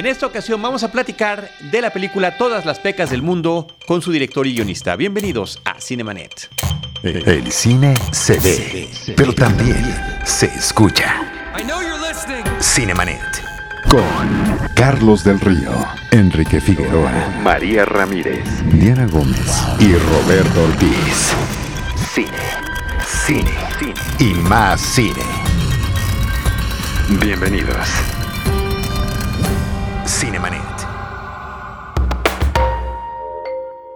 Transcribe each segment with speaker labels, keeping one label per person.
Speaker 1: En esta ocasión vamos a platicar de la película Todas las pecas del mundo con su director y guionista. Bienvenidos a Cinemanet.
Speaker 2: El cine se ve, pero también se escucha. Cinemanet. Con Carlos del Río, Enrique Figueroa, María Ramírez, Diana Gómez y Roberto Ortiz. Cine, cine, cine y más cine. Bienvenidos. Cinemanet.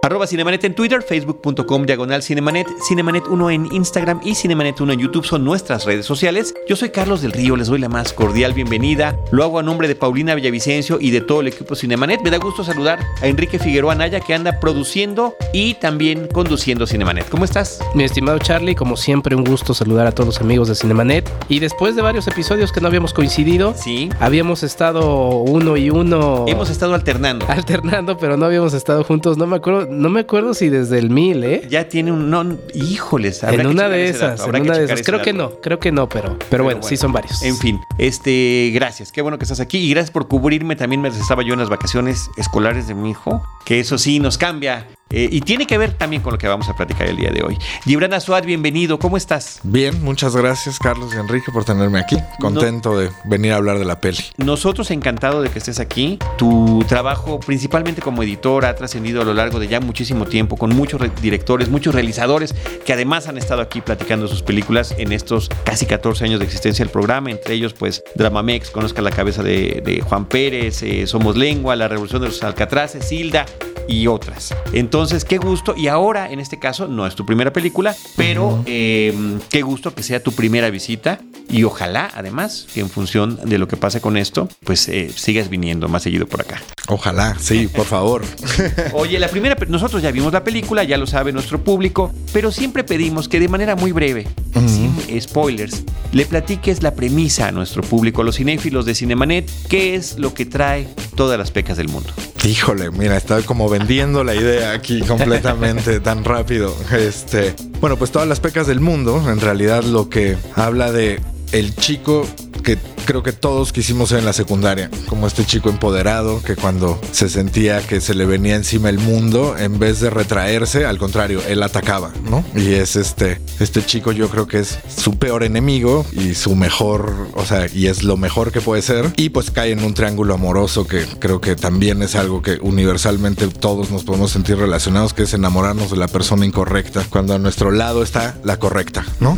Speaker 1: Arroba Cinemanet en Twitter, facebook.com diagonal Cinemanet, Cinemanet 1 en Instagram y Cinemanet 1 en YouTube son nuestras redes sociales. Yo soy Carlos del Río, les doy la más cordial bienvenida. Lo hago a nombre de Paulina Villavicencio y de todo el equipo Cinemanet. Me da gusto saludar a Enrique Figueroa Naya que anda produciendo y también conduciendo Cinemanet. ¿Cómo estás?
Speaker 3: Mi estimado Charlie, como siempre un gusto saludar a todos los amigos de Cinemanet. Y después de varios episodios que no habíamos coincidido,
Speaker 1: Sí.
Speaker 3: habíamos estado uno y uno
Speaker 1: Hemos estado alternando.
Speaker 3: alternando, pero no habíamos estado juntos. No me acuerdo, no me acuerdo si desde el mil, ¿eh?
Speaker 1: Ya tiene un... No, híjoles. habrá
Speaker 3: En
Speaker 1: que
Speaker 3: una de
Speaker 1: dato,
Speaker 3: esas, en una de esas. Creo que no, creo que no, pero, pero, bueno, sí son varios.
Speaker 1: En fin, este, gracias. Qué bueno que estás aquí y gracias por cubrirme. También me estaba yo en las vacaciones escolares de mi hijo, que eso sí nos cambia. Eh, y tiene que ver también con lo que vamos a platicar el día de hoy. Gibran Azuad, bienvenido. ¿Cómo estás?
Speaker 4: Bien, muchas gracias Carlos y Enrique por tenerme aquí. Contento de venir a hablar de la peli.
Speaker 1: Nosotros encantado de que estés aquí. Tu trabajo, principalmente como editor, ha trascendido a lo largo de ya muchísimo tiempo con muchos re- directores, muchos realizadores que además han estado aquí platicando sus películas en estos casi 14 años de existencia del programa. Entre ellos, pues, Dramamex, Conozca la cabeza de, de Juan Pérez, eh, Somos Lengua, La Revolución de los Alcatraces, Hilda y otras. Entonces, qué gusto. Y ahora, en este caso, no es tu primera película, pero eh, qué gusto que sea tu primera visita. Y ojalá, además, que en función de lo que pase con esto, pues eh, sigas viniendo más seguido por acá.
Speaker 4: Ojalá, sí, por favor.
Speaker 1: Oye, la primera, nosotros ya vimos la película, ya lo sabe nuestro público, pero siempre pedimos que de manera muy breve, sin spoilers, le platiques la premisa a nuestro público, a los cinéfilos de Cinemanet, qué es lo que trae todas las pecas del mundo.
Speaker 4: Híjole, mira, estoy como vendiendo la idea aquí completamente tan rápido. Este, bueno, pues todas las pecas del mundo, en realidad lo que habla de el chico que creo que todos quisimos ser en la secundaria, como este chico empoderado que cuando se sentía que se le venía encima el mundo, en vez de retraerse, al contrario, él atacaba, ¿no? Y es este, este chico yo creo que es su peor enemigo y su mejor, o sea, y es lo mejor que puede ser. Y pues cae en un triángulo amoroso que creo que también es algo que universalmente todos nos podemos sentir relacionados, que es enamorarnos de la persona incorrecta, cuando a nuestro lado está la correcta, ¿no?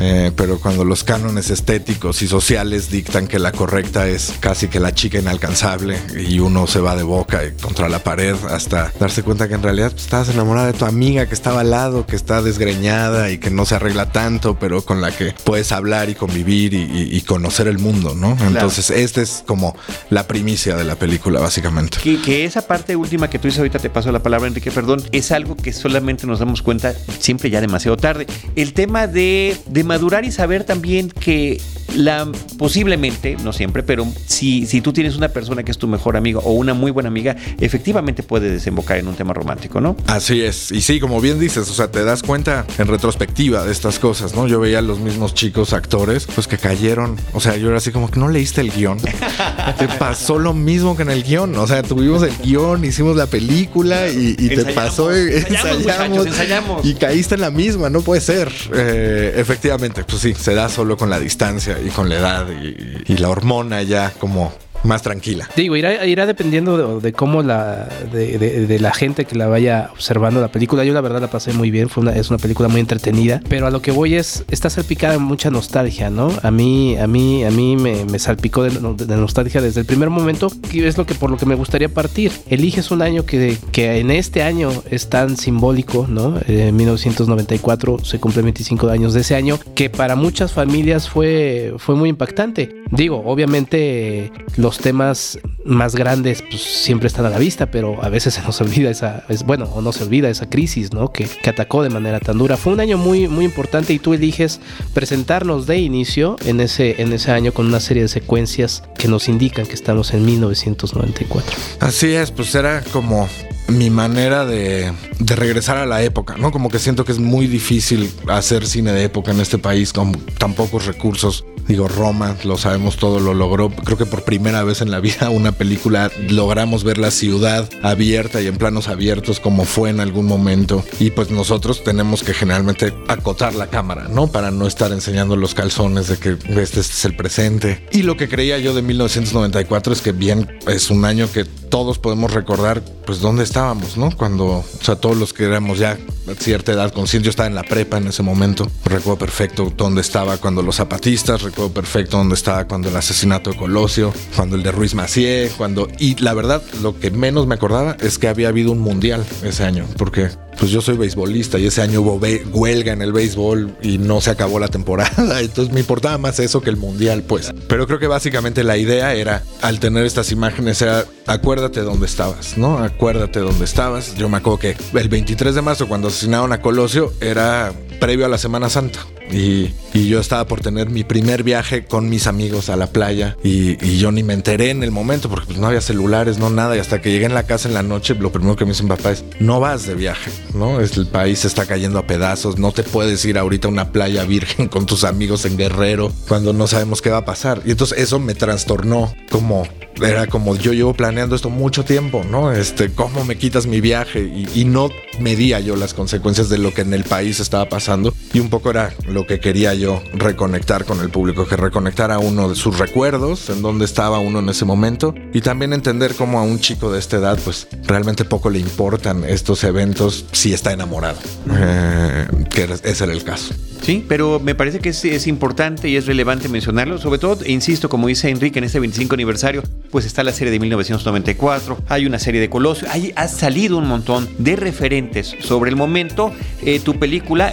Speaker 4: Eh, pero cuando los cánones estéticos y sociales dictan que la correcta es casi que la chica inalcanzable y uno se va de boca contra la pared hasta darse cuenta que en realidad pues, estabas enamorada de tu amiga que estaba al lado, que está desgreñada y que no se arregla tanto, pero con la que puedes hablar y convivir y, y- y conocer el mundo, ¿no? Entonces, esta es como la primicia de la película, básicamente.
Speaker 1: Que, que esa parte última que tú dices ahorita, te paso la palabra, Enrique, perdón, es algo que solamente nos damos cuenta siempre ya demasiado tarde. El tema de, de madurar y saber también que la posiblemente, no siempre, pero si, si tú tienes una persona que es tu mejor amigo o una muy buena amiga, efectivamente puede desembocar en un tema romántico, ¿no?
Speaker 4: Así es, y sí, como bien dices, o sea, te das cuenta en retrospectiva de estas cosas, ¿no? Yo veía a los mismos chicos actores, pues que cayeron, o sea, yo era así como que no leíste el guion. te pasó lo mismo que en el guion, o sea, tuvimos el guion, hicimos la película y, y te pasó, eh,
Speaker 1: ensayamos, ensayamos.
Speaker 4: y caíste en la misma, no puede ser. Eh, efectivamente, pues sí, se da solo con la distancia y con la edad y, y la hormona ya como más tranquila.
Speaker 3: Digo, irá, irá dependiendo de, cómo la de, la gente que la vaya observando la película. Yo la verdad la pasé muy bien, fue una, es una película muy entretenida, pero a lo que voy es está salpicada en mucha nostalgia, ¿no? A mí a mí a mí me, salpicó de, no- de nostalgia desde el primer momento, que es lo que por lo que me gustaría partir. Eliges un año que, que en este año es tan simbólico, ¿no? Eh, 1994 se cumplen 25 años de ese año que para muchas familias fue fue muy impactante. Digo, obviamente los temas más grandes pues, siempre están a la vista, pero a veces se nos olvida esa, es, bueno, o no se olvida esa crisis, ¿no? Que, que atacó de manera tan dura. Fue un año muy, muy importante y tú eliges presentarnos de inicio en ese, en ese año con una serie de secuencias que nos indican que estamos en 1994.
Speaker 4: Así es, pues era como mi manera de, de, regresar a la época, ¿no? Como que siento que es muy difícil hacer cine de época en este país con tan pocos recursos. Digo, Roma, lo sabemos todo, lo logró. Creo que por primera vez en la vida una película logramos ver la ciudad abierta y en planos abiertos como fue en algún momento. Y pues nosotros tenemos que generalmente acotar la cámara, ¿no? Para no estar enseñando los calzones de que este, este es el presente. Y lo que creía yo de 1994 es que bien es un año que todos podemos recordar pues dónde estábamos, ¿no? Cuando, o sea, todos los que éramos ya a cierta edad consciente, yo estaba en la prepa en ese momento, recuerdo perfecto dónde estaba cuando los zapatistas, recuerdo perfecto dónde estaba cuando el asesinato de Colosio, cuando el de Ruiz Macié, cuando... Y la verdad, lo que menos me acordaba es que había habido un mundial ese año, porque pues yo soy beisbolista y ese año hubo huelga en el béisbol y no se acabó la temporada, entonces me importaba más eso que el mundial, pues. Pero creo que básicamente la idea era, al tener estas imágenes, era acuérdate dónde estabas, ¿no? Acuérdate dónde estabas. Yo me acuerdo que el 23 de marzo, cuando asesinaron a Colosio, era previo a la Semana Santa. Y, yo estaba por tener mi primer viaje con mis amigos a la playa y, yo ni me enteré en el momento porque pues, no había celulares, no nada. Y hasta que llegué en la casa en la noche, lo primero que me dicen papá es, no vas de viaje, ¿no? El país se está cayendo a pedazos, no te puedes ir ahorita a una playa virgen con tus amigos en Guerrero cuando no sabemos qué va a pasar. Y entonces eso me trastornó como era como yo llevo planeando esto mucho tiempo, ¿no? Este, ¿cómo me quitas mi viaje? Y, y, no medía yo las consecuencias de lo que en el país estaba pasando. Y un poco era lo que quería yo reconectar con el público, que reconectara uno de sus recuerdos, en dónde estaba uno en ese momento. Y también entender cómo a un chico de esta edad, pues realmente poco le importan estos eventos si está enamorado. Eh, que ese era el caso.
Speaker 1: Sí, pero me parece que es, es, importante y es relevante mencionarlo, sobre todo, insisto, como dice Enrique, en este 25 aniversario, pues está la serie de 1994, hay una serie de Colosio, hay, ha salido un montón de referentes sobre el momento. Eh, tu película,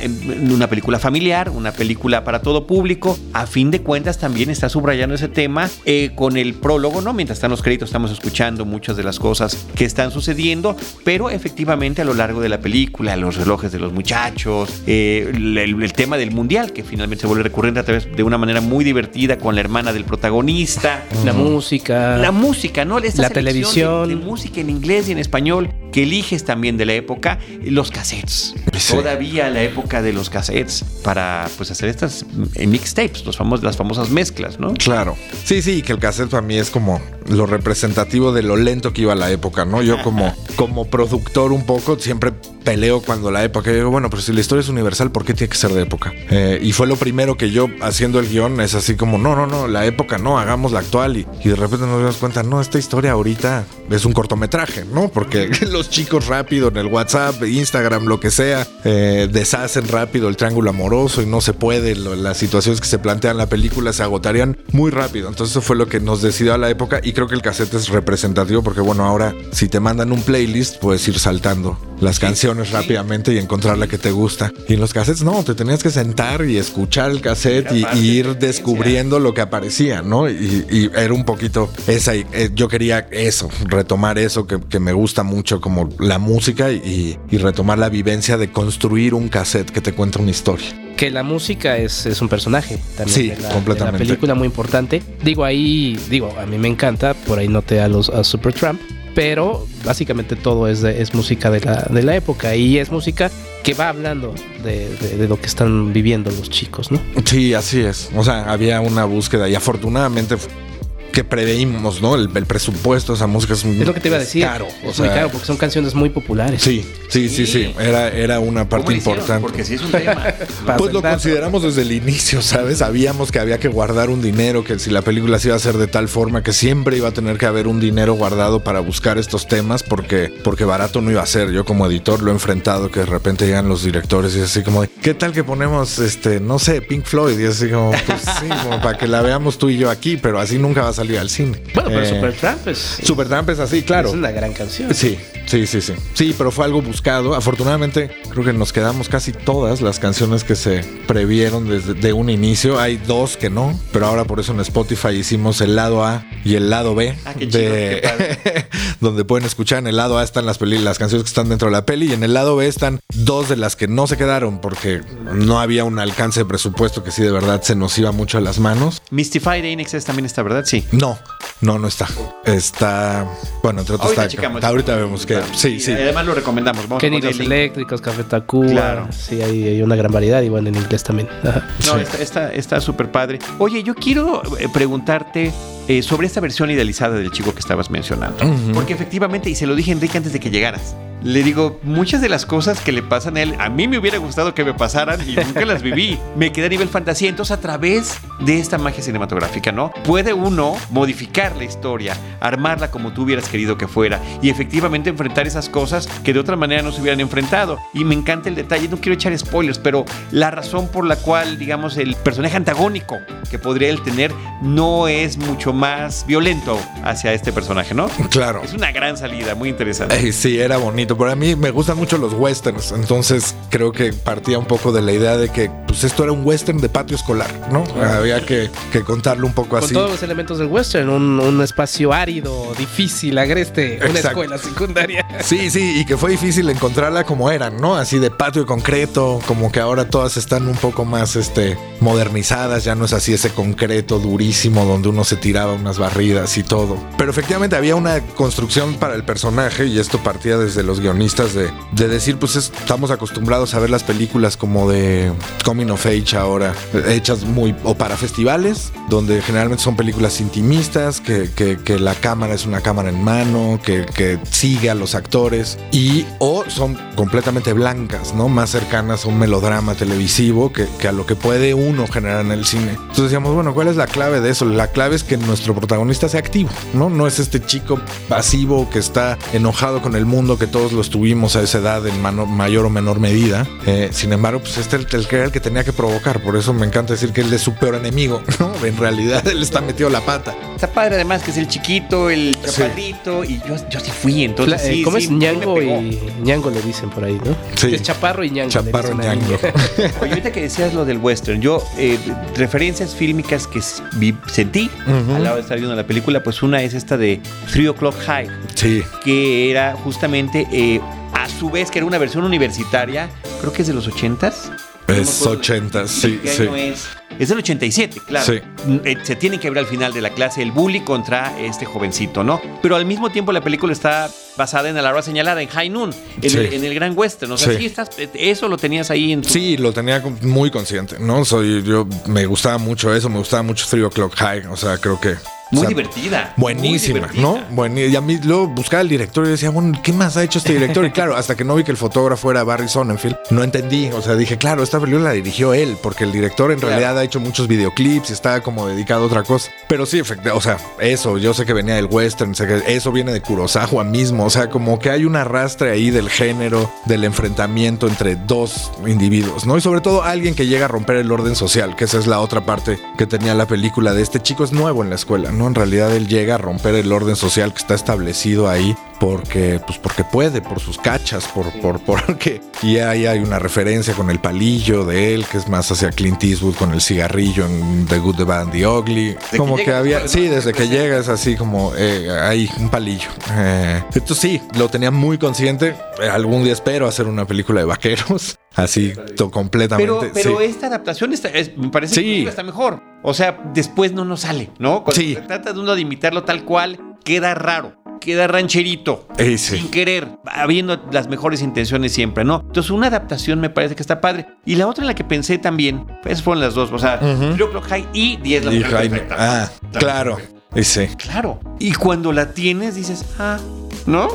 Speaker 1: una película familiar, una película para todo público, a fin de cuentas también está subrayando ese tema eh, con el prólogo, ¿no? Mientras están los créditos estamos escuchando muchas de las cosas que están sucediendo, pero efectivamente a lo largo de la película, los relojes de los muchachos, eh, el, el tema del mundial, que finalmente se vuelve recurrente a través de una manera muy divertida con la hermana del protagonista.
Speaker 3: La música.
Speaker 1: La música, ¿no?
Speaker 3: la televisión.
Speaker 1: De, música en inglés y en español que eliges también de la época, los cassettes. Todavía la época de los cassettes para pues hacer estas eh, mixtapes, los famosos, las famosas mezclas, ¿no?
Speaker 4: Claro. Sí, sí, que el cassette para mí es como lo representativo de lo lento que iba la época, ¿no? Yo como, como productor un poco siempre peleo cuando la época. Yo digo, bueno, pero si la historia es universal, ¿por qué tiene que ser de época? Eh, y fue lo primero que yo haciendo el guion es así como, no, no, no, la época no, hagamos la actual. Y, de repente nos damos cuenta, no, esta historia ahorita es un cortometraje, ¿no? Porque los chicos rápido en el WhatsApp, Instagram, lo que sea, eh, deshacen rápido el triángulo amoroso y no se puede. las situaciones que se plantean en la película se agotarían muy rápido. Entonces eso fue lo que nos decidió a la época y creo que el cassette es representativo porque bueno, ahora si te mandan un playlist puedes ir saltando las canciones rápidamente y encontrar la que te gusta. Y en los cassettes no, te tenías que sentar y escuchar el cassette y, ir descubriendo lo que aparecía, ¿no? Y, era un poquito esa, eh, yo quería eso, retomar eso que, que me gusta mucho como la música y, retomar la vivencia de construir un cassette que te cuenta una historia
Speaker 3: que la música es, es un personaje
Speaker 4: también.
Speaker 3: Sí,
Speaker 4: completamente.
Speaker 3: una película muy importante. Digo, ahí, digo, a mí me encanta, por ahí noté a los a Supertramp, pero básicamente todo es, es música de la, de la época y es música que va hablando de, de, lo que están viviendo los chicos, ¿no?
Speaker 4: Sí, así es. O sea, había una búsqueda y afortunadamente que preveímos, ¿no? El, presupuesto, esa música es,
Speaker 3: es lo que te iba a decir. Caro, es muy caro porque son canciones muy populares.
Speaker 4: Sí, sí, sí, sí. Era, era una parte importante.
Speaker 1: Porque sí es un tema.
Speaker 4: pues lo consideramos desde el inicio, ¿sabes? Sabíamos que había que guardar un dinero, que si la película se iba a hacer de tal forma que siempre iba a tener que haber un dinero guardado para buscar estos temas, porque, porque barato no iba a ser. Yo como editor lo he enfrentado, que de repente llegan los directores y así como, ¿qué tal que ponemos, este, no sé, Pink Floyd? Y así como, pues sí, como para que la veamos tú y yo aquí, pero así nunca va a salir al cine.
Speaker 3: Bueno, pero eh, Supertramp es.
Speaker 4: Supertramp es así, claro.
Speaker 3: Es una gran canción.
Speaker 4: Sí, sí, sí, sí. Sí, pero fue algo buscado. Afortunadamente, creo que nos quedamos casi todas las canciones que se previeron desde un inicio. Hay dos que no, pero ahora por eso en Spotify hicimos el lado A y el lado B.
Speaker 1: Ah, qué de,
Speaker 4: donde pueden escuchar. En el lado A están las, las canciones que están dentro de la peli y en el lado B están dos de las que no se quedaron porque no había un alcance de presupuesto que sí de verdad se nos iba mucho a las manos.
Speaker 1: Mystified Inexcess también está, ¿verdad? Sí.
Speaker 4: No, no, no está. Está, bueno, entre otros está. ahorita vemos que Sí, sí.
Speaker 1: Además lo recomendamos. Vamos
Speaker 3: eléctricos, Café Tacuba.
Speaker 1: Claro.
Speaker 3: Sí, hay, hay una gran variedad y bueno, en inglés también. Ajá.
Speaker 1: No,
Speaker 4: Sí.
Speaker 1: está- súper padre. Oye, yo quiero eh, preguntarte eh, sobre esta versión idealizada del chico que estabas mencionando.
Speaker 4: Ujú.
Speaker 1: Porque efectivamente, y se lo dije a Enrique antes de que llegaras, le digo, muchas de las cosas que le pasan a él, a mí me hubiera gustado que me pasaran y nunca las viví. Me quedé a nivel fantasía. Entonces, a través de esta magia cinematográfica, ¿no? Puede uno modificar la historia, armarla como tú hubieras querido que fuera y efectivamente enfrentar esas cosas que de otra manera no se hubieran enfrentado. Y me encanta el detalle, no quiero echar spoilers, pero la razón por la cual, digamos, el personaje antagónico que podría él tener no es mucho más violento hacia este personaje, ¿no?
Speaker 4: Claro.
Speaker 1: Es una gran salida, muy interesante.
Speaker 4: Eh, sí, era bonito. Pero a mí me gustan mucho los westerns. Entonces creo que partía un poco de la idea de que pues esto era un western de patio escolar, ¿no? Había que, que contarlo un poco
Speaker 3: Con
Speaker 4: así.
Speaker 3: todos los elementos del western, un, un espacio árido, difícil, agreste, una
Speaker 4: Exacto.
Speaker 3: escuela secundaria.
Speaker 4: Sí, sí, y que fue difícil encontrarla como eran, ¿no? Así de patio de concreto, como que ahora todas están un poco más este modernizadas, ya no es así ese concreto durísimo donde uno se tiraba unas barridas y todo. Pero efectivamente había una construcción para el personaje y esto partía desde los guionistas de, de decir, pues es- estamos acostumbrados a ver las películas como de coming of age ahora, hechas muy o para festivales, donde generalmente son películas intimistas, que la cámara es una cámara en mano, que, que sigue a los actores y o son completamente blancas, ¿no? Más cercanas a un melodrama televisivo que, que a lo que puede uno generar en el cine. Entonces decíamos, bueno, ¿cuál es la clave de eso? La clave es que nuestro protagonista sea activo, ¿no? No es este chico pasivo que está enojado con el mundo, que todos lo estuvimos a esa edad en mano- mayor o menor medida. Eh, sin embargo, pues este es el que era el que tenía que provocar. Por eso me encanta decir que él es su peor enemigo, ¿no? En realidad él está metido la pata.
Speaker 1: Está padre además que es el chiquito, el chaparrito, y yo, yo sí fui, entonces
Speaker 3: eh,
Speaker 1: sí,
Speaker 3: ¿Cómo
Speaker 1: sí,
Speaker 3: es ñango y ñango le dicen por ahí, no?
Speaker 4: Sí.
Speaker 3: Es chaparro y ñango.
Speaker 4: Chaparro
Speaker 3: a
Speaker 4: ñango.
Speaker 1: Oye, ahorita que decías lo del western, yo, eh, referencias fílmicas que vi- sentí
Speaker 4: Ujú.
Speaker 1: al lado de estar viendo la película, pues una es esta de Three O'Clock High,
Speaker 4: Sí.
Speaker 1: que era justamente, eh, a su vez, que era una versión universitaria, creo que es de los 80s. No me
Speaker 4: Es
Speaker 1: acuerdo
Speaker 4: 80, sí,
Speaker 1: ¿Qué
Speaker 4: sí.
Speaker 1: es? Es del 87, claro.
Speaker 4: Sí.
Speaker 1: Eh, Se tiene que ver al final de la clase el bully contra este jovencito, ¿no? Pero al mismo tiempo la película está basada en la hora señalada, en High Noon, en,
Speaker 4: Sí.
Speaker 1: el, en el Gran Western. O sea, Sí. estás, eh, eso lo tenías ahí en tu...
Speaker 4: Sí, lo tenía muy consciente, ¿no? Soy yo, me gustaba mucho eso, me gustaba mucho Three O'Clock High, o sea, creo que...
Speaker 1: Muy
Speaker 4: o sea,
Speaker 1: divertida.
Speaker 4: Buenísima,
Speaker 1: muy divertida.
Speaker 4: ¿no? Buen- y a mí luego buscaba el director y decía, bueno, ¿qué más ha hecho este director? Y claro, hasta que no vi que el fotógrafo era Barry Sonnenfeld, no entendí. O sea, dije, claro, esta película la dirigió él, porque el director en
Speaker 1: Claro.
Speaker 4: realidad ha hecho muchos videoclips y está como dedicado a otra cosa. Pero sí, efectivamente, o sea, eso, yo sé que venía del western, sé que eso viene de Kurosawa mismo, o sea, como que hay un arrastre ahí del género, del enfrentamiento entre dos individuos, ¿no? Y sobre todo alguien que llega a romper el orden social, que esa es la otra parte que tenía la película de este chico es nuevo en la escuela, ¿no? En realidad él llega a romper el orden social que está establecido ahí porque, pues porque puede, por sus cachas, por, por, porque, y ahí hay una referencia con el palillo de él, que es más hacia Clint Eastwood con el cigarrillo en The Good, The Bad and The Ugly. como que había, sí, desde que llega es así como, eh, hay un palillo. Eh, entonces sí, lo tenía muy consciente. Eh, Algún día espero hacer una película de vaqueros, así completamente.
Speaker 1: Pero, pero
Speaker 4: sí.
Speaker 1: esta adaptación está, es- me parece
Speaker 4: Sí.
Speaker 1: que está mejor. O sea, después no nos sale, ¿no? Cuando
Speaker 4: Sí.
Speaker 1: se trata de uno de imitarlo tal cual, queda raro, queda rancherito. Sin querer, habiendo las mejores intenciones siempre, ¿no? Entonces, una adaptación me parece que está padre. Y la otra en la que pensé también, pues fueron las dos, o sea,
Speaker 4: Ujú.
Speaker 1: Three O'Clock High y 10 la
Speaker 4: Y
Speaker 1: Mujer
Speaker 4: Jaime-
Speaker 1: Perfecta.
Speaker 4: ah, claro.
Speaker 1: Claro. Y cuando la tienes, dices, ah, ¿no?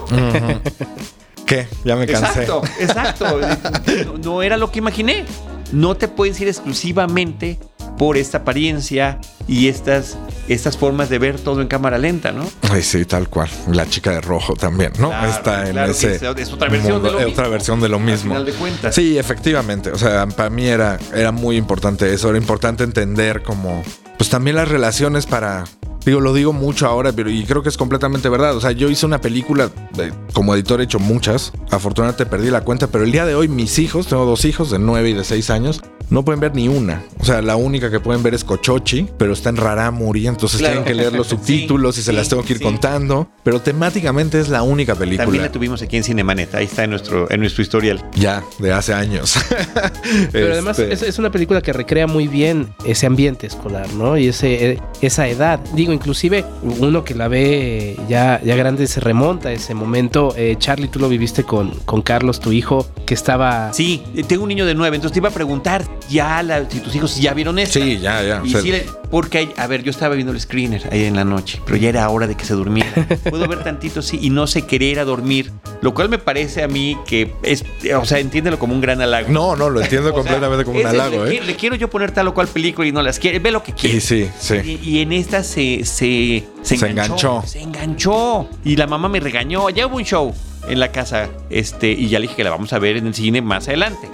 Speaker 4: ¿Qué? Ya me cansé.
Speaker 1: Exacto, exacto. No, no era lo que imaginé. No te puedes ir exclusivamente por esta apariencia y estas, estas formas de ver todo en cámara lenta, ¿no?
Speaker 4: Ay, sí, tal cual. La chica de rojo también, ¿no?
Speaker 1: Claro,
Speaker 4: Está en
Speaker 1: claro
Speaker 4: ese.
Speaker 1: es- otra versión de lo
Speaker 4: es
Speaker 1: mismo,
Speaker 4: Otra versión de lo
Speaker 1: al
Speaker 4: mismo.
Speaker 1: final de cuentas.
Speaker 4: Sí, efectivamente. O sea, para mí era, era muy importante eso. Era importante entender como. Pues también las relaciones para. Digo, lo digo mucho ahora, pero y creo que es completamente verdad. O sea, yo hice una película, eh, como editor he hecho muchas. Afortunadamente perdí la cuenta, pero el día de hoy mis hijos, tengo dos hijos de 9 y de 6 años, no pueden ver ni una. O sea, la única que pueden ver es Cochochi, pero está en Raramuri, entonces tienen que leer los subtítulos y se las tengo que ir contando. Pero temáticamente es la única película.
Speaker 1: También la tuvimos aquí en Cinemanet, ahí está en nuestro, en nuestro historial.
Speaker 4: Ya, de hace años.
Speaker 3: pero además este es, una película que recrea muy bien ese ambiente escolar, ¿no? Y ese, esa edad. Digo, inclusive uno que la ve ya, ya grande se remonta a ese momento. Eh, Charlie, tú lo viviste con, con Carlos, tu hijo, que estaba...
Speaker 1: Sí, tengo un niño de nueve, entonces te iba a preguntar ya si tus hijos ya vieron esto.
Speaker 4: Sí, ya, ya.
Speaker 1: Y porque, a ver, yo estaba viendo el screener ahí en la noche, pero ya era hora de que se durmiera. Puedo ver tantito, sí, y no se quería ir a dormir, lo cual me parece a mí que es, o sea, entiéndelo como un gran halago.
Speaker 4: No, no, lo entiendo completamente como un halago, ¿eh?
Speaker 1: Le quiero yo poner tal o cual película y no las quiere, ve lo que quiere.
Speaker 4: Sí, sí,
Speaker 1: sí. Y, en esta se, se, se, enganchó, se enganchó. Y la mamá me regañó, ya hubo un show en la casa, este, y ya le dije que la vamos a ver en el cine más adelante.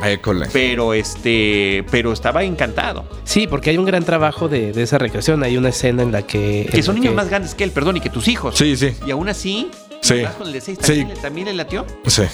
Speaker 1: Pero este, pero estaba encantado.
Speaker 3: Sí, porque hay un gran trabajo de, esa recreación. Hay una escena en la que.
Speaker 1: Que son niños más grandes que él, perdón, y que tus hijos.
Speaker 4: Sí, sí.
Speaker 1: Y aún así,
Speaker 4: Sí.
Speaker 1: Con el de ¿también, sí. ¿también le latió?
Speaker 4: Sí.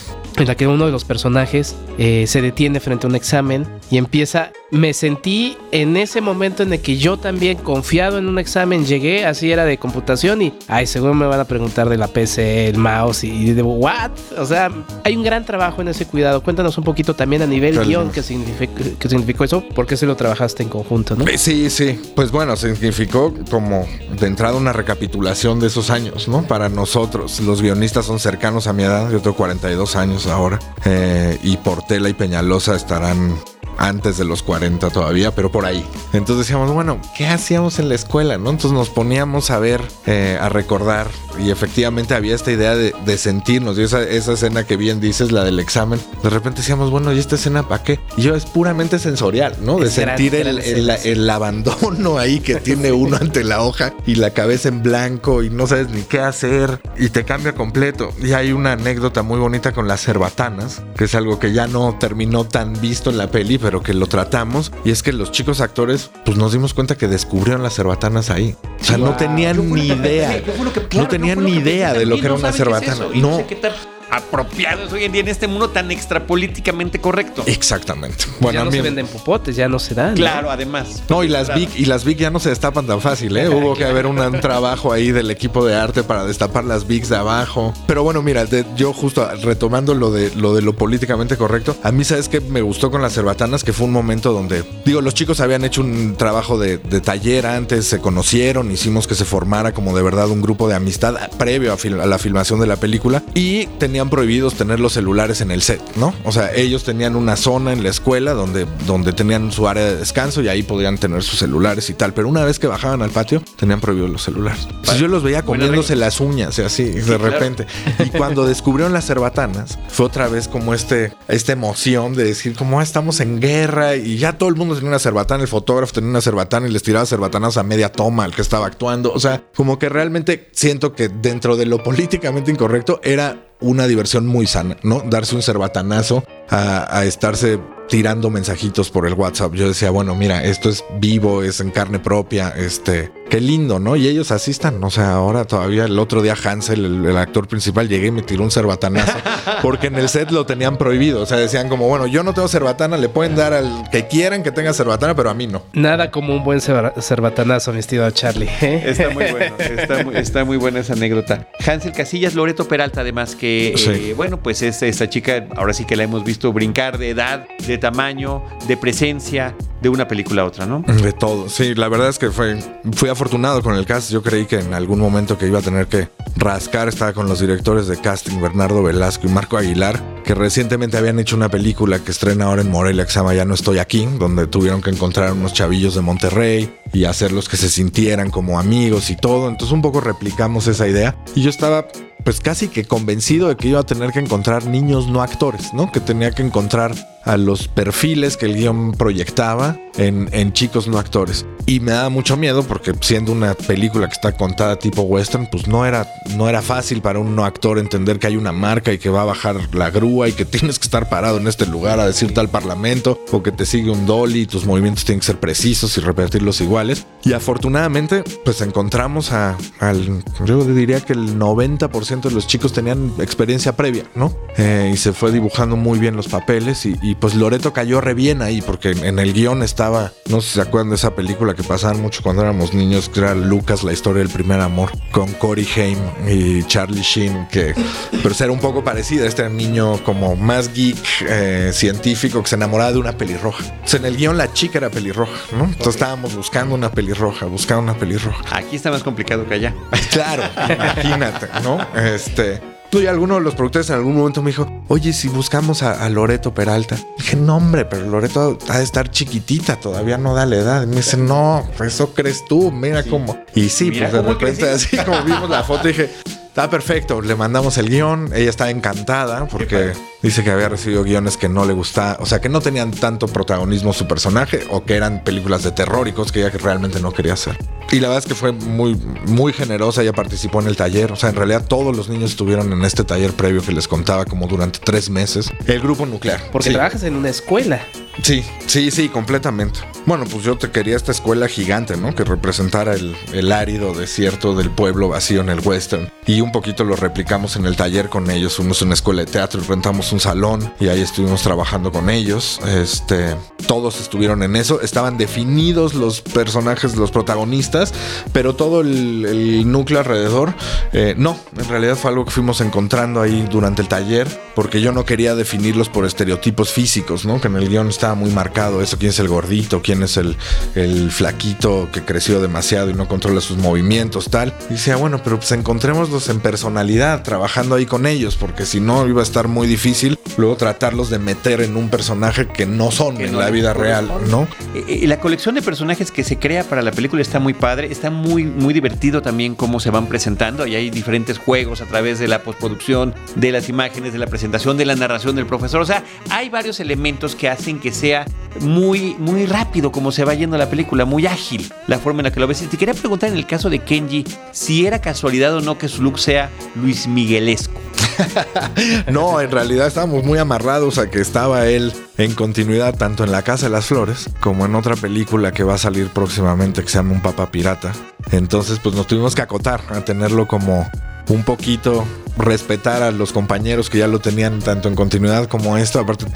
Speaker 3: En la que uno de los personajes eh, se detiene frente a un examen y empieza me sentí en ese momento en el que yo también confiado en un examen llegué, así era de computación y, ay, seguro me van a preguntar de la PC, el mouse y de what? O sea, hay un gran trabajo en ese cuidado. Cuéntanos un poquito también a nivel guion qué significó, qué significó eso, por qué se lo trabajaste en conjunto, ¿no?
Speaker 4: Eh, sí, sí. Pues bueno, significó como de entrada una recapitulación de esos años, ¿no? Para nosotros, los guionistas son cercanos a mi edad, yo tengo 42 años ahora, eh, y Portela y Peñalosa estarán antes de los 40 todavía, pero por ahí. Entonces decíamos, bueno, ¿qué hacíamos en la escuela? ¿no? Entonces nos poníamos a ver, eh, a recordar, y efectivamente había esta idea de, sentirnos, y esa, esa, escena que bien dices, la del examen, de repente decíamos, bueno, ¿y esta escena para qué? Y yo es puramente sensorial, ¿no? De sentir el, el, abandono ahí que tiene uno ante la hoja y la cabeza en blanco y no sabes ni qué hacer y te cambia completo. Y hay una anécdota muy bonita con las cerbatanas, que es algo que ya no terminó tan visto en la peli, pero que lo tratamos. Y es que los chicos actores, pues nos dimos cuenta que descubrieron las cerbatanas ahí. O sea, no tenían ni idea. no tenían ni idea de lo que era una cerbatana. no
Speaker 1: apropiados hoy en día en este mundo tan extrapolíticamente correcto.
Speaker 4: Exactamente.
Speaker 3: Bueno, ya no se venden popotes, ya no se dan.
Speaker 1: Claro, además.
Speaker 4: No, y las Big y las Big ya no se destapan tan fácil, ¿eh? Hubo que haber un, trabajo ahí del equipo de arte para destapar las Bigs de abajo. Pero bueno, mira, yo justo retomando lo de lo de lo políticamente correcto, a mí sabes que me gustó con las cerbatanas que fue un momento donde digo, los chicos habían hecho un trabajo de, taller antes, se conocieron, hicimos que se formara como de verdad un grupo de amistad previo a, a la filmación de la película y tenía prohibidos tener los celulares en el set, ¿no? O sea, ellos tenían una zona en la escuela donde, donde tenían su área de descanso y ahí podían tener sus celulares y tal. Pero una vez que bajaban al patio, tenían prohibidos los celulares. yo los veía comiéndose las uñas y así, de repente. Y cuando descubrieron las cerbatanas, fue otra vez como este, esta emoción de decir, como ah, estamos en guerra y ya todo el mundo tenía una cerbatana, el fotógrafo tenía una cerbatana y les tiraba cerbatanas a media toma al que estaba actuando. O sea, como que realmente siento que dentro de lo políticamente incorrecto era una diversión muy sana, ¿no? Darse un cerbatanazo a, a estarse tirando mensajitos por el WhatsApp. Yo decía, bueno, mira, esto es vivo, es en carne propia, este, qué lindo, ¿no? Y ellos asistan, o sea, ahora todavía el otro día Hansel, el, actor principal, llegué y me tiró un cerbatanazo, porque en el set lo tenían prohibido, o sea, decían como, bueno, yo no tengo cerbatana, le pueden dar al que quieran que tenga cerbatana, pero a mí no.
Speaker 3: Nada como un buen cerbatanazo, mi estimado Charlie. ¿eh?
Speaker 1: Está muy bueno, está muy, buena esa anécdota. Hansel Casillas, Loreto Peralta, además que, eh, bueno, pues es esta chica, ahora sí que la hemos visto brincar de edad, de tamaño, de presencia de una película a otra, ¿no?
Speaker 4: De todo. Sí, la verdad es que fue, fui afortunado con el cast. Yo creí que en algún momento que iba a tener que rascar, estaba con los directores de casting, Bernardo Velasco y Marco Aguilar, que recientemente habían hecho una película que estrena ahora en Morelia que se llama Ya no estoy aquí, donde tuvieron que encontrar unos chavillos de Monterrey y hacerlos que se sintieran como amigos y todo. Entonces un poco replicamos esa idea. Y yo estaba pues casi que convencido de que iba a tener que encontrar niños no actores, ¿no? Que tenía que encontrar a los perfiles que el guion proyectaba en, en chicos no actores. Y me daba mucho miedo porque siendo una película que está contada tipo western, pues no era, no era fácil para un no actor entender que hay una marca y que va a bajar la grúa y que tienes que estar parado en este lugar a decir tal parlamento o que te sigue un dolly y tus movimientos tienen que ser precisos y repetirlos iguales. Y afortunadamente, pues encontramos a, al, yo diría que el 90% de los chicos tenían experiencia previa, ¿no? Eh, y se fue dibujando muy bien los papeles y, y pues Loreto cayó re bien ahí porque en el guion estaba, no sé si se acuerdan de esa película que pasaban mucho cuando éramos niños, que era Lucas, la historia del primer amor, con Corey Haim y Charlie Sheen, que pero era un poco parecida. Este niño como más geek, eh, científico, que se enamoraba de una pelirroja. en el guion la chica era pelirroja, ¿no? Entonces estábamos buscando una pelirroja, buscando una pelirroja.
Speaker 1: Aquí está más complicado que allá.
Speaker 4: Claro, imagínate, ¿no? Este, Tú y alguno de los productores en algún momento me dijo, oye, si buscamos a, Loreto Peralta. Dije, no, hombre, pero Loreto ha de estar chiquitita, todavía no da la edad. Y me dice, no, eso crees tú, mira cómo. Y sí, pues de repente, así como vimos la foto, dije, Está perfecto, le mandamos el guion, ella está encantada porque dice que había recibido guiones que no le gustaba, o sea, que no tenían tanto protagonismo su personaje o que eran películas de terróricos que ella realmente no quería hacer. Y la verdad es que fue muy, muy generosa, ella participó en el taller, o sea, en realidad todos los niños estuvieron en este taller previo que les contaba como durante tres meses. El grupo nuclear.
Speaker 3: Porque trabajas en una escuela.
Speaker 4: Sí, sí, sí, completamente. Bueno, pues yo te quería esta escuela gigante, ¿no? Que representara el, árido desierto del pueblo vacío en el western. Y un poquito lo replicamos en el taller con ellos. Fuimos a una escuela de teatro, rentamos un salón y ahí estuvimos trabajando con ellos. Este, todos estuvieron en eso. Estaban definidos los personajes, los protagonistas, pero todo el, el núcleo alrededor, eh, no. En realidad fue algo que fuimos encontrando ahí durante el taller, porque yo no quería definirlos por estereotipos físicos, ¿no? Que en el guion estaba muy marcado eso, quién es el gordito, quién es el, el flaquito que creció demasiado y no controla sus movimientos, tal. Y decía, bueno, pero pues encontrémoslos en personalidad, trabajando ahí con ellos, porque si no iba a estar muy difícil luego tratarlos de meter en un personaje que no son en la vida real, ¿no?
Speaker 1: La colección de personajes que se crea para la película está muy padre, está muy, muy divertido también cómo se van presentando, y hay diferentes juegos a través de la postproducción, de las imágenes, de la presentación, de la narración del profesor, o sea, hay varios elementos que hacen que sea muy, muy rápido como se va yendo la película, muy ágil la forma en la que lo ves. Y te quería preguntar en el caso de Kenji, si era casualidad o no que su look sea Luis Miguelesco.
Speaker 4: no, en realidad estábamos muy amarrados a que estaba él en continuidad tanto en La Casa de las Flores como en otra película que va a salir próximamente que se llama Un Papa Pirata. Entonces pues nos tuvimos que acotar a tenerlo como un poquito respetar a los compañeros que ya lo tenían tanto en continuidad como esto, aparte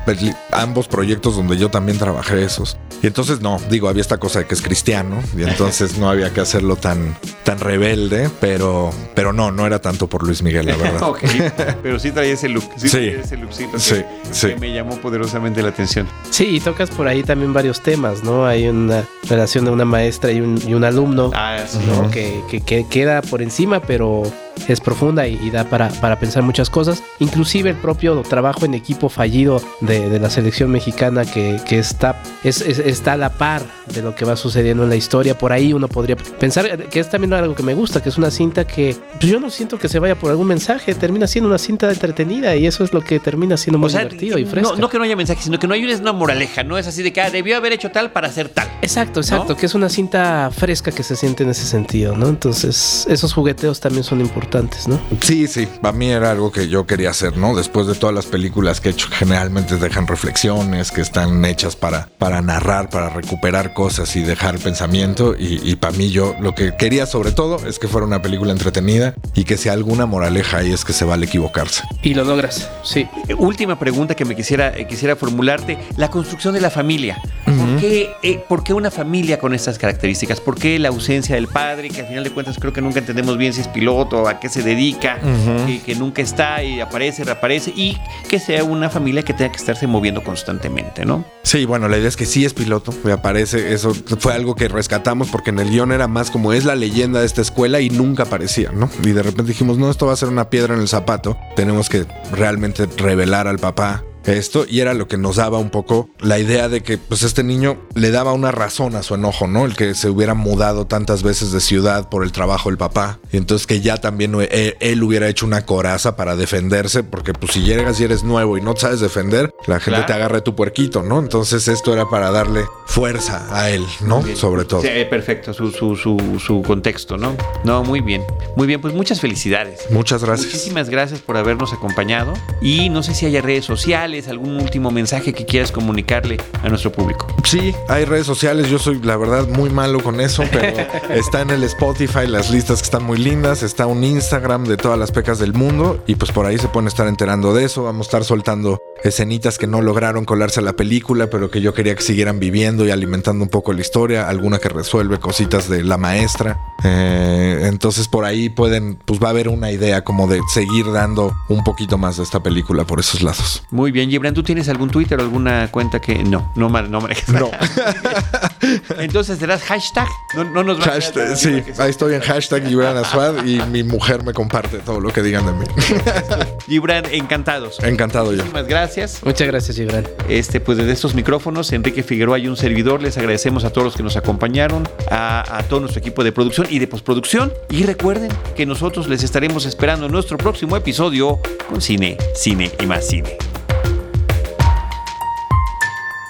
Speaker 4: ambos proyectos donde yo también trabajé esos. Y entonces no, digo, había esta cosa de que es cristiano y entonces no había que hacerlo tan, tan rebelde, pero, pero no, no era tanto por Luis Miguel, la verdad.
Speaker 1: pero sí traía ese look, sí, ese lookcito sí, que, me llamó poderosamente la atención.
Speaker 3: Sí, y tocas por ahí también varios temas, ¿no? Hay una relación de una maestra y un, y un alumno ah, que, que queda por encima, pero es profunda y, da para, para, pensar muchas cosas. Inclusive el propio trabajo en equipo fallido de, la selección mexicana que, que está, es, está a la par de lo que va sucediendo en la historia. Por ahí uno podría pensar que es también algo que me gusta, que es una cinta que pues yo no siento que se vaya por algún mensaje, termina siendo una cinta entretenida y eso es lo que termina siendo muy divertido y fresco.
Speaker 1: No, no, que no haya mensaje, sino que no hay una moraleja, no es así de que ah, debió haber hecho tal para hacer tal.
Speaker 3: Exacto, exacto, que es una cinta fresca que se siente en ese sentido, ¿no? Entonces, esos jugueteos también son importantes ¿no?
Speaker 4: Sí, sí, para mí era algo que yo quería hacer, ¿no? Después de todas las películas que he hecho, generalmente dejan reflexiones, que están hechas para, para narrar, para recuperar cosas y dejar pensamiento. Y, para mí yo lo que quería sobre todo es que fuera una película entretenida y que sea alguna moraleja y es que se vale equivocarse.
Speaker 3: Y lo logras, sí.
Speaker 1: Última pregunta que me quisiera, eh, quisiera formularte, la construcción de la familia. ¿Por, qué, eh, ¿Por qué una familia con estas características? ¿Por qué la ausencia del padre, que al final de cuentas creo que nunca entendemos bien si es piloto o a qué se dedica, que, nunca está y aparece, reaparece, y que sea una familia que tenga que estarse moviendo constantemente, ¿no?
Speaker 4: Sí, bueno, la idea es que sí es piloto, me aparece, eso fue algo que rescatamos porque en el guion era más como es la leyenda de esta escuela y nunca aparecía, ¿no? Y de repente dijimos, no, esto va a ser una piedra en el zapato, tenemos que realmente revelar al papá esto y era lo que nos daba un poco la idea de que pues este niño le daba una razón a su enojo, ¿no? El que se hubiera mudado tantas veces de ciudad por el trabajo del papá y entonces que ya también él, él hubiera hecho una coraza para defenderse porque pues si llegas y eres nuevo y no sabes defender, la gente te agarra tu puerquito, ¿no? Entonces esto era para darle fuerza a él, ¿no? Sobre todo.
Speaker 1: Sí, perfecto, su, su, su, su contexto, ¿no? No, muy bien. Muy bien, pues muchas felicidades.
Speaker 4: Muchas gracias.
Speaker 1: Muchísimas gracias por habernos acompañado y no sé si haya redes sociales, algún último mensaje que quieras comunicarle a nuestro público.
Speaker 4: Sí, hay redes sociales, yo soy la verdad muy malo con eso, pero está en el Spotify las listas que están muy lindas, está un Instagram de todas las pecas del mundo y pues por ahí se pueden estar enterando de eso, vamos a estar soltando escenitas que no lograron colarse a la película, pero que yo quería que siguieran viviendo y alimentando un poco la historia, alguna que resuelve cositas de la maestra. Eh, entonces por ahí pueden, pues va a haber una idea como de seguir dando un poquito más de esta película por esos lados.
Speaker 1: Muy bien, Gibran, ¿tú tienes algún Twitter o alguna cuenta que no, no, no, no
Speaker 4: No.
Speaker 1: Entonces serás hashtag. No, no nos va
Speaker 4: hashtag, a Sí, ahí estoy en hashtag Gibran Aswad y mi mujer me comparte todo lo que digan de mí.
Speaker 1: Gibran, encantados.
Speaker 4: Encantado yo.
Speaker 1: Muchísimas gracias.
Speaker 3: Muchas gracias, Gibran.
Speaker 1: Este, pues desde estos micrófonos, Enrique Figueroa y un servidor, les agradecemos a todos los que nos acompañaron, a, a todo nuestro equipo de producción y de postproducción. Y recuerden que nosotros les estaremos esperando en nuestro próximo episodio con cine, cine y más cine.